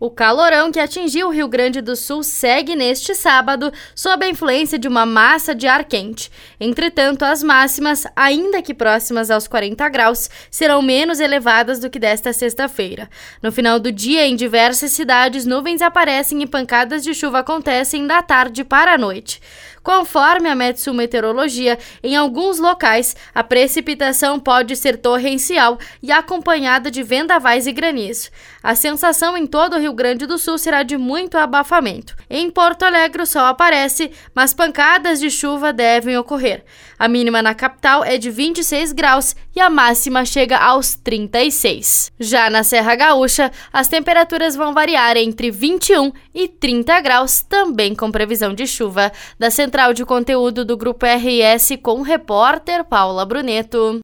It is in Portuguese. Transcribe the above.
O calorão que atingiu o Rio Grande do Sul segue neste sábado sob a influência de uma massa de ar quente. Entretanto, as máximas, ainda que próximas aos 40 graus, serão menos elevadas do que desta sexta-feira. No final do dia, em diversas cidades, nuvens aparecem e pancadas de chuva acontecem da tarde para a noite. Conforme a Metsu Meteorologia, em alguns locais a precipitação pode ser torrencial e acompanhada de vendavais e granizo. A sensação em todo o Rio Grande do Sul será de muito abafamento. Em Porto Alegre o sol aparece, mas pancadas de chuva devem ocorrer. A mínima na capital é de 26 graus e a máxima chega aos 36. Já na Serra Gaúcha, as temperaturas vão variar entre 21 e 30 graus, também com previsão de chuva. Da Central de Conteúdo do Grupo RS com repórter Paula Bruneto.